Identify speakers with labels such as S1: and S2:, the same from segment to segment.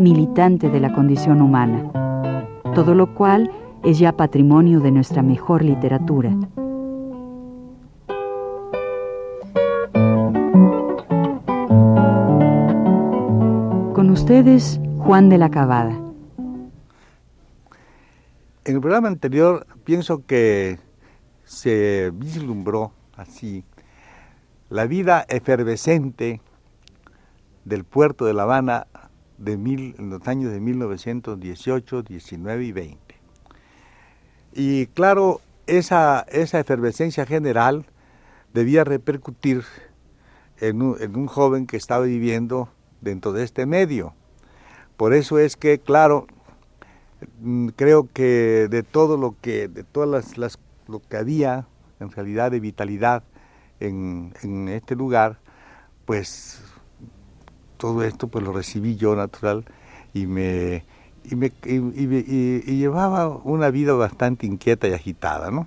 S1: militante de la condición humana, todo lo cual es ya patrimonio de nuestra mejor literatura. Con ustedes, Juan de la Cabada.
S2: En el programa anterior pienso que se vislumbró así la vida efervescente del puerto de La Habana de mil, en los años de 1918, 19 y 20. Y claro, esa, esa efervescencia general debía repercutir en un, en un joven que estaba viviendo dentro de este medio. Por eso es que, claro, mm, creo que de todo lo que, de todas las, las lo que había en realidad de vitalidad en, este lugar, pues todo esto pues lo recibí yo natural y me, y, me, y, llevaba una vida bastante inquieta y agitada, ¿no?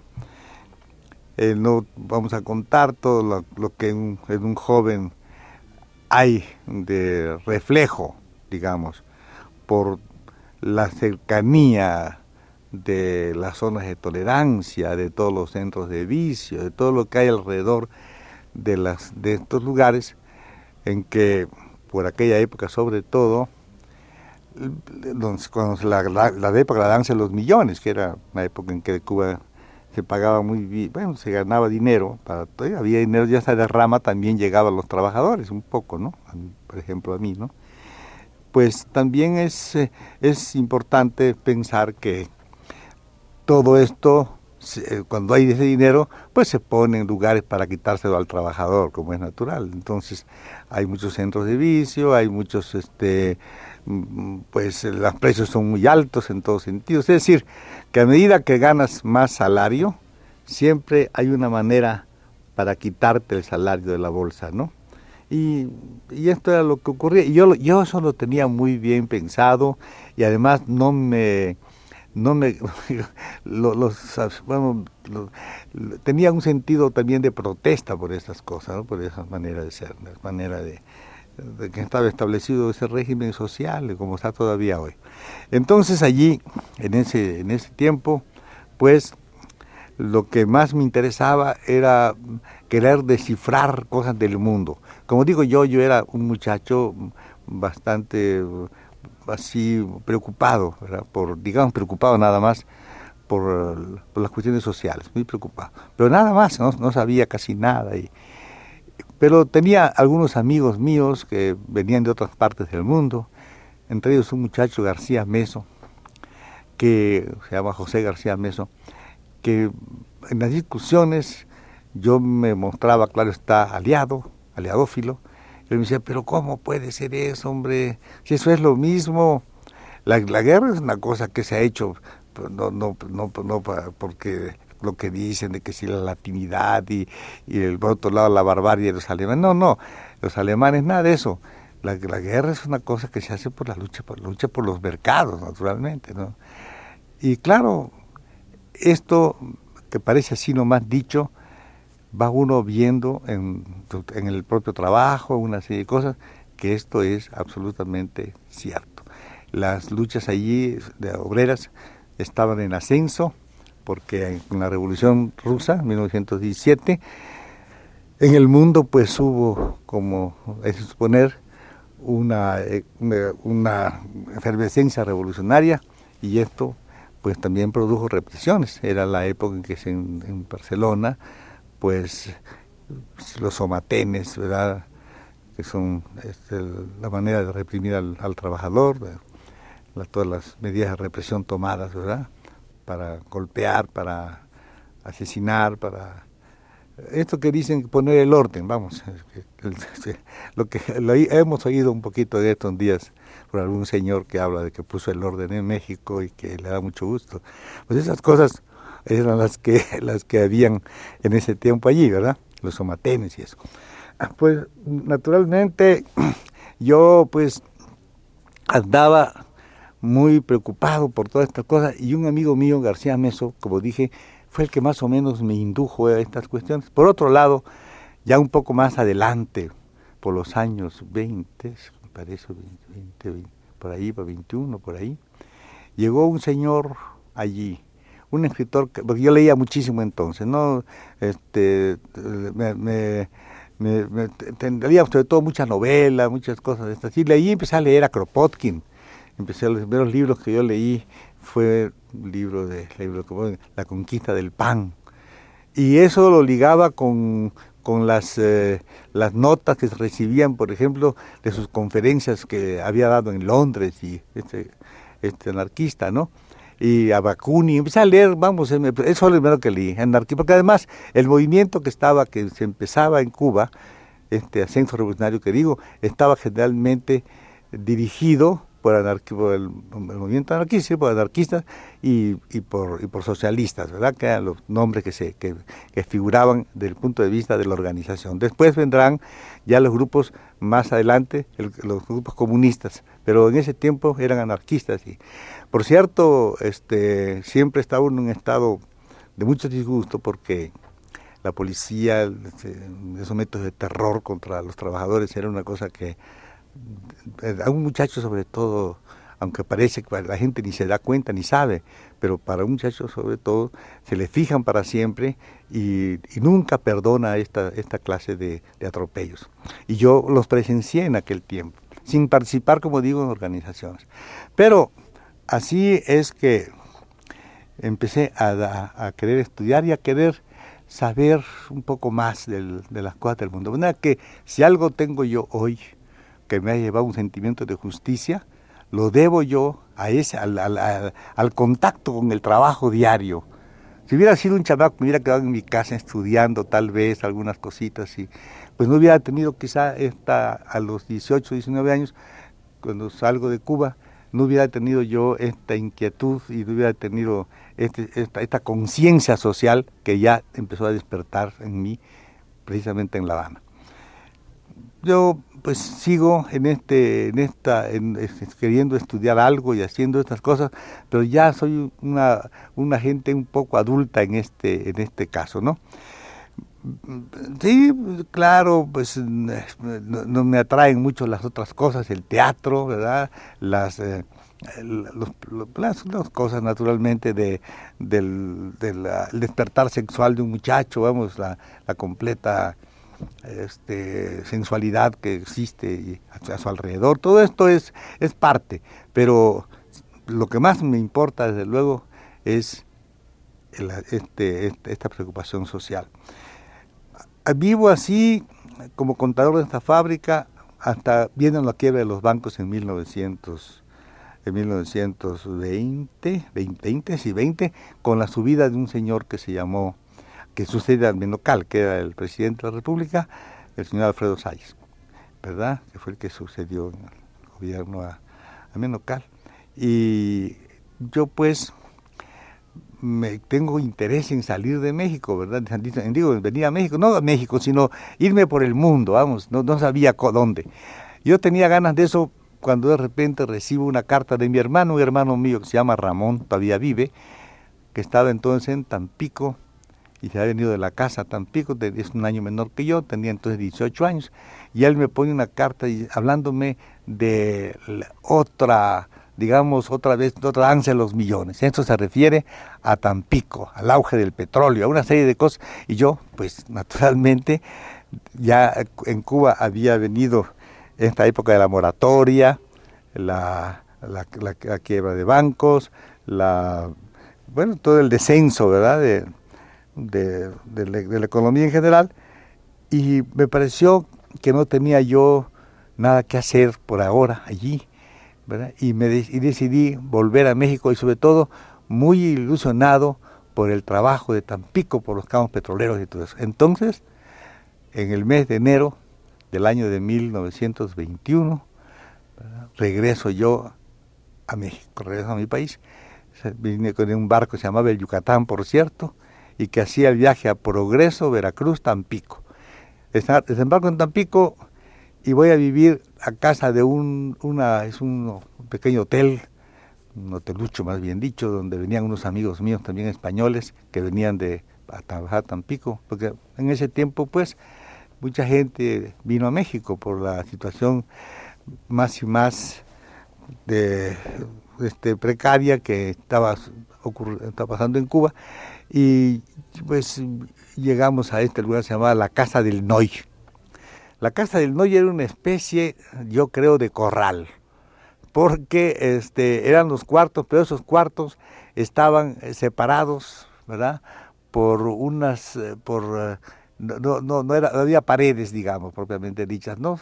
S2: Eh, no vamos a contar todo lo, que en, un joven hay de reflejo, digamos, por la cercanía de las zonas de tolerancia, de todos los centros de vicio, de todo lo que hay alrededor de, las, de estos lugares en que por aquella época sobre todo, cuando la, la, época de la danza de los millones, que era una época en que Cuba se pagaba muy bien, bueno, se ganaba dinero, para, había dinero, ya esa derrama también llegaba a los trabajadores un poco, ¿no? Por ejemplo a mí, ¿no? Pues también es, eh, es importante pensar que todo esto, cuando hay ese dinero, pues se pone en lugares para quitárselo al trabajador, como es natural. Entonces, hay muchos centros de vicio, hay muchos, este, mm, pues los precios son muy altos en todos sentidos. Es decir, que a medida que ganas más salario, siempre hay una manera para quitarte el salario de la bolsa, ¿no? Y, y, esto era lo que ocurría. Yo, yo eso lo tenía muy bien pensado y además no me no me los, bueno, tenía un sentido también de protesta por esas cosas por esa manera de ser la manera de, que estaba establecido ese régimen social como está todavía hoy. Entonces allí en ese en ese tiempo pues lo que más me interesaba era querer descifrar cosas del mundo. Como digo yo yo era un muchacho bastante así preocupado, por digamos preocupado nada más por, las cuestiones sociales, muy preocupado. Pero nada más, no, sabía casi nada. Y, pero tenía algunos amigos míos que venían de otras partes del mundo, entre ellos un muchacho García Meso, que se llama José García Meso, que en las discusiones yo me mostraba, claro está, aliado, aliadófilo, él me decía, pero ¿cómo puede ser eso, hombre? Si eso es lo mismo. La, guerra es una cosa que se ha hecho, no, no, no, no porque lo que dicen de que si la latinidad y, y el, otro lado la barbarie de los alemanes. No, no, los alemanes nada de eso. La, la, guerra es una cosa que se hace por la lucha, por la lucha por los mercados, naturalmente, ¿no? Y claro, esto que parece así nomás dicho, va uno viendo en, el propio trabajo, una serie de cosas, que esto es absolutamente cierto. Las luchas allí de obreras estaban en ascenso, porque en la Revolución Rusa, 1917, en el mundo pues hubo, como es suponer, una, eh, una efervescencia revolucionaria y esto pues también produjo represiones. Era la época en que se, en Barcelona pues los somatenes, ¿verdad? que son este, la manera de reprimir al, trabajador, todas las medidas de represión tomadas, ¿verdad? Para golpear, para asesinar, para esto que dicen poner el orden, vamos, lo que hemos oído un poquito de estos días, por algún señor que habla de que puso el orden en México y que le da mucho gusto. Pues esas cosas eran las que, las que habían en ese tiempo allí, ¿verdad? Los somatenes y eso. Ah, pues naturalmente yo pues andaba muy preocupado por todas estas cosas y un amigo mío, García Meso, como dije, fue el que más o menos me indujo a estas cuestiones. Por otro lado, ya un poco más adelante, por los años 20, me parece, 20, por ahí, por 21, por ahí, llegó un señor allí, un escritor, que, porque yo leía muchísimo entonces, ¿no? Este, me, me, me, leía sobre todo muchas novelas, muchas cosas de estas. Y leí, empecé a leer a Kropotkin, empecé los primeros libros que yo leí fue un libro de La conquista del pan. Y eso lo ligaba con, con las, eh, las notas que se recibían, por ejemplo, de sus conferencias que había dado en Londres y este, este anarquista, ¿no? Y a Bakunin, empecé a leer, vamos, eso es lo primero que leí, anarquista, porque además el movimiento que estaba, que se empezaba en Cuba, este ascenso revolucionario que digo, estaba generalmente dirigido por, el, movimiento anarquista, por anarquistas por, y por socialistas, ¿verdad? Que eran los nombres que, se, que, figuraban desde el punto de vista de la organización. Después vendrán ya los grupos más adelante, los grupos comunistas, pero en ese tiempo eran anarquistas. Y, por cierto, este, siempre estaba en un estado de mucho disgusto porque la policía, este, esos métodos de terror contra los trabajadores era una cosa que a un muchacho sobre todo, aunque parece que la gente ni se da cuenta ni sabe, pero para un muchacho sobre todo se le fijan para siempre y, nunca perdona esta, esta clase de, atropellos. Y yo los presencié en aquel tiempo, sin participar, como digo, en organizaciones. Pero así es que empecé a, querer estudiar y a querer saber un poco más de las cosas del mundo. De manera que si algo tengo yo hoy, que me ha llevado un sentimiento de justicia, lo debo yo a ese, al, al, contacto con el trabajo diario. Si hubiera sido un chamaco, me hubiera quedado en mi casa estudiando tal vez algunas cositas y pues no hubiera tenido quizá esta a los 18, 19 años, cuando salgo de Cuba, no hubiera tenido yo esta inquietud y no hubiera tenido este, esta, esta conciencia social que ya empezó a despertar en mí precisamente en La Habana. Yo pues sigo en este en esta queriendo estudiar algo y haciendo estas cosas pero ya soy una una gente un poco adulta en este en este caso no sí claro pues no, me atraen mucho las otras cosas el teatro verdad las eh, las, cosas naturalmente de, del, del, despertar sexual de un muchacho, vamos, la, la completa este, sensualidad que existe a, su alrededor. Todo esto es, es parte, pero lo que más me importa, desde luego, es este, este, esta preocupación social. Vivo así como contador de esta fábrica hasta viendo la quiebra de los bancos en 1900, en 1920, 20, y 20, con la subida de un señor que se llamó que sucede al Menocal, que era el presidente de la República, el señor Alfredo Salles, ¿verdad? Que fue el que sucedió en el gobierno a, Menocal. Y yo pues me tengo interés en salir de México, ¿verdad? Digo, venir a México, no a México, sino irme por el mundo, vamos, no, no sabía dónde. Yo tenía ganas de eso cuando de repente recibo una carta de mi hermano, un hermano mío que se llama Ramón, todavía vive, que estaba entonces en Tampico, y se ha venido de la casa a Tampico, es un año menor que yo, tenía entonces 18 años, y él me pone una carta hablándome de otra, digamos, otra vez, otra danza de los millones. Esto se refiere a Tampico, al auge del petróleo, a una serie de cosas, y yo, pues naturalmente, ya en Cuba había venido esta época de la moratoria, la, quiebra de bancos, la, bueno, todo el descenso, ¿verdad?, de, la, economía en general y me pareció que no tenía yo nada que hacer por ahora allí, Y, me y decidí volver a México y sobre todo muy ilusionado por el trabajo de Tampico, por los campos petroleros y todo eso. Entonces, en el mes de enero del año de 1921, regreso yo a México, regreso a mi país. Vine con un barco que se llamaba el Yucatán, por cierto, y que hacía el viaje a Progreso, Veracruz, Tampico. Desembarco en Tampico y voy a vivir a casa de un, una, es un pequeño hotel, un hotelucho más bien dicho, donde venían unos amigos míos también españoles que venían de a trabajar a Tampico, porque en ese tiempo pues mucha gente vino a México por la situación más y más de este, precaria que estaba, estaba pasando en Cuba y pues llegamos a este lugar que se llamaba la Casa del Noy. La Casa del Noy era una especie, yo creo, de corral, porque este, eran los cuartos, pero esos cuartos estaban separados, ¿verdad? Por unas, eh, por, eh, no, no, no, era, había paredes, digamos, propiamente dichas, ¿no?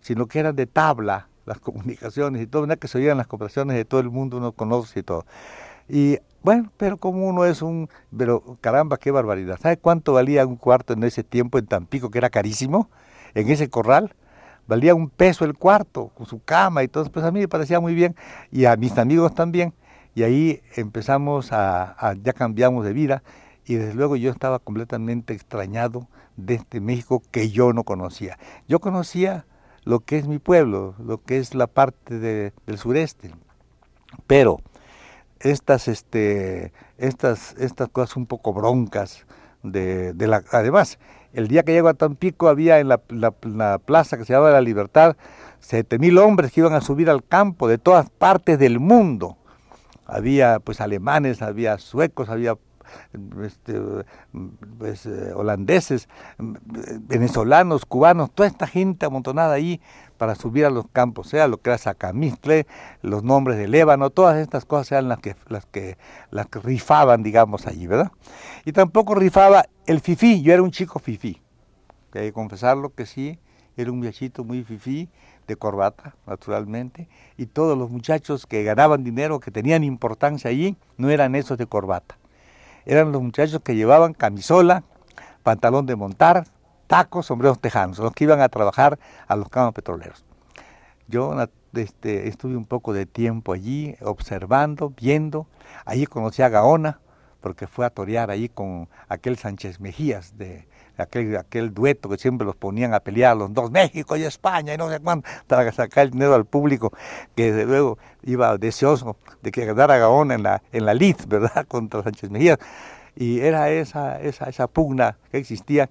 S2: Sino que eran de tabla las comunicaciones y todo, que se oían las conversaciones de todo el mundo, uno conoce y todo. Y bueno, pero como uno es un, pero caramba, qué barbaridad. ¿Sabe cuánto valía un cuarto en ese tiempo en Tampico, que era carísimo? En ese corral, valía un peso el cuarto, con su cama y todo, pues a mí me parecía muy bien, y a mis amigos también, y ahí empezamos a, ya cambiamos de vida, y desde luego yo estaba completamente extrañado de este México que yo no conocía. Yo conocía lo que es mi pueblo, lo que es la parte del sureste, pero estas, este, estas, estas cosas un poco broncas. De, la, además, el día que llego a Tampico había en la, la, plaza que se llamaba La Libertad siete mil hombres que iban a subir al campo de todas partes del mundo. Había pues alemanes, había suecos, había este, pues, eh, holandeses, venezolanos, cubanos, toda esta gente amontonada ahí para subir a los campos, sea lo que era Sacamistle, los nombres de Lébano, todas estas cosas eran las que, las que, que rifaban, digamos, allí, ¿verdad? Y tampoco rifaba el fifí, yo era un chico fifí, hay que confesarlo que sí, era un viejito muy fifí, de corbata, naturalmente, y todos los muchachos que ganaban dinero, que tenían importancia allí, no eran esos de corbata. Eran los muchachos que llevaban camisola, pantalón de montar, tacos, sombreros tejanos, los que iban a trabajar a los campos petroleros. Yo este, estuve un poco de tiempo allí, observando, viendo. Allí conocí a Gaona, porque fue a torear allí con aquel Sánchez Mejías, de aquel, aquel dueto que siempre los ponían a pelear los dos, México y España, y no sé cuánto, para sacar el dinero al público, que desde luego iba deseoso de que ganara Gaona en la, en la lid, ¿verdad?, contra Sánchez Mejías. Y era esa, esa, esa pugna que existía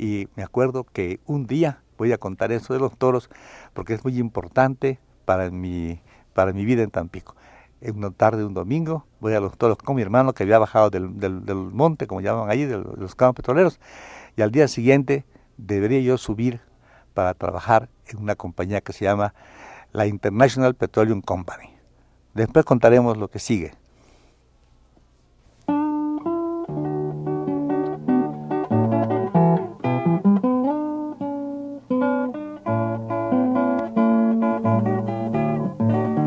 S2: y me acuerdo que un día voy a contar eso de los toros porque es muy importante para mi, para mi vida en Tampico. En una tarde, un domingo, voy a los toros con mi hermano que había bajado del, del, monte, como llaman allí, de los campos petroleros, y al día siguiente debería yo subir para trabajar en una compañía que se llama la International Petroleum Company. Después contaremos lo que sigue.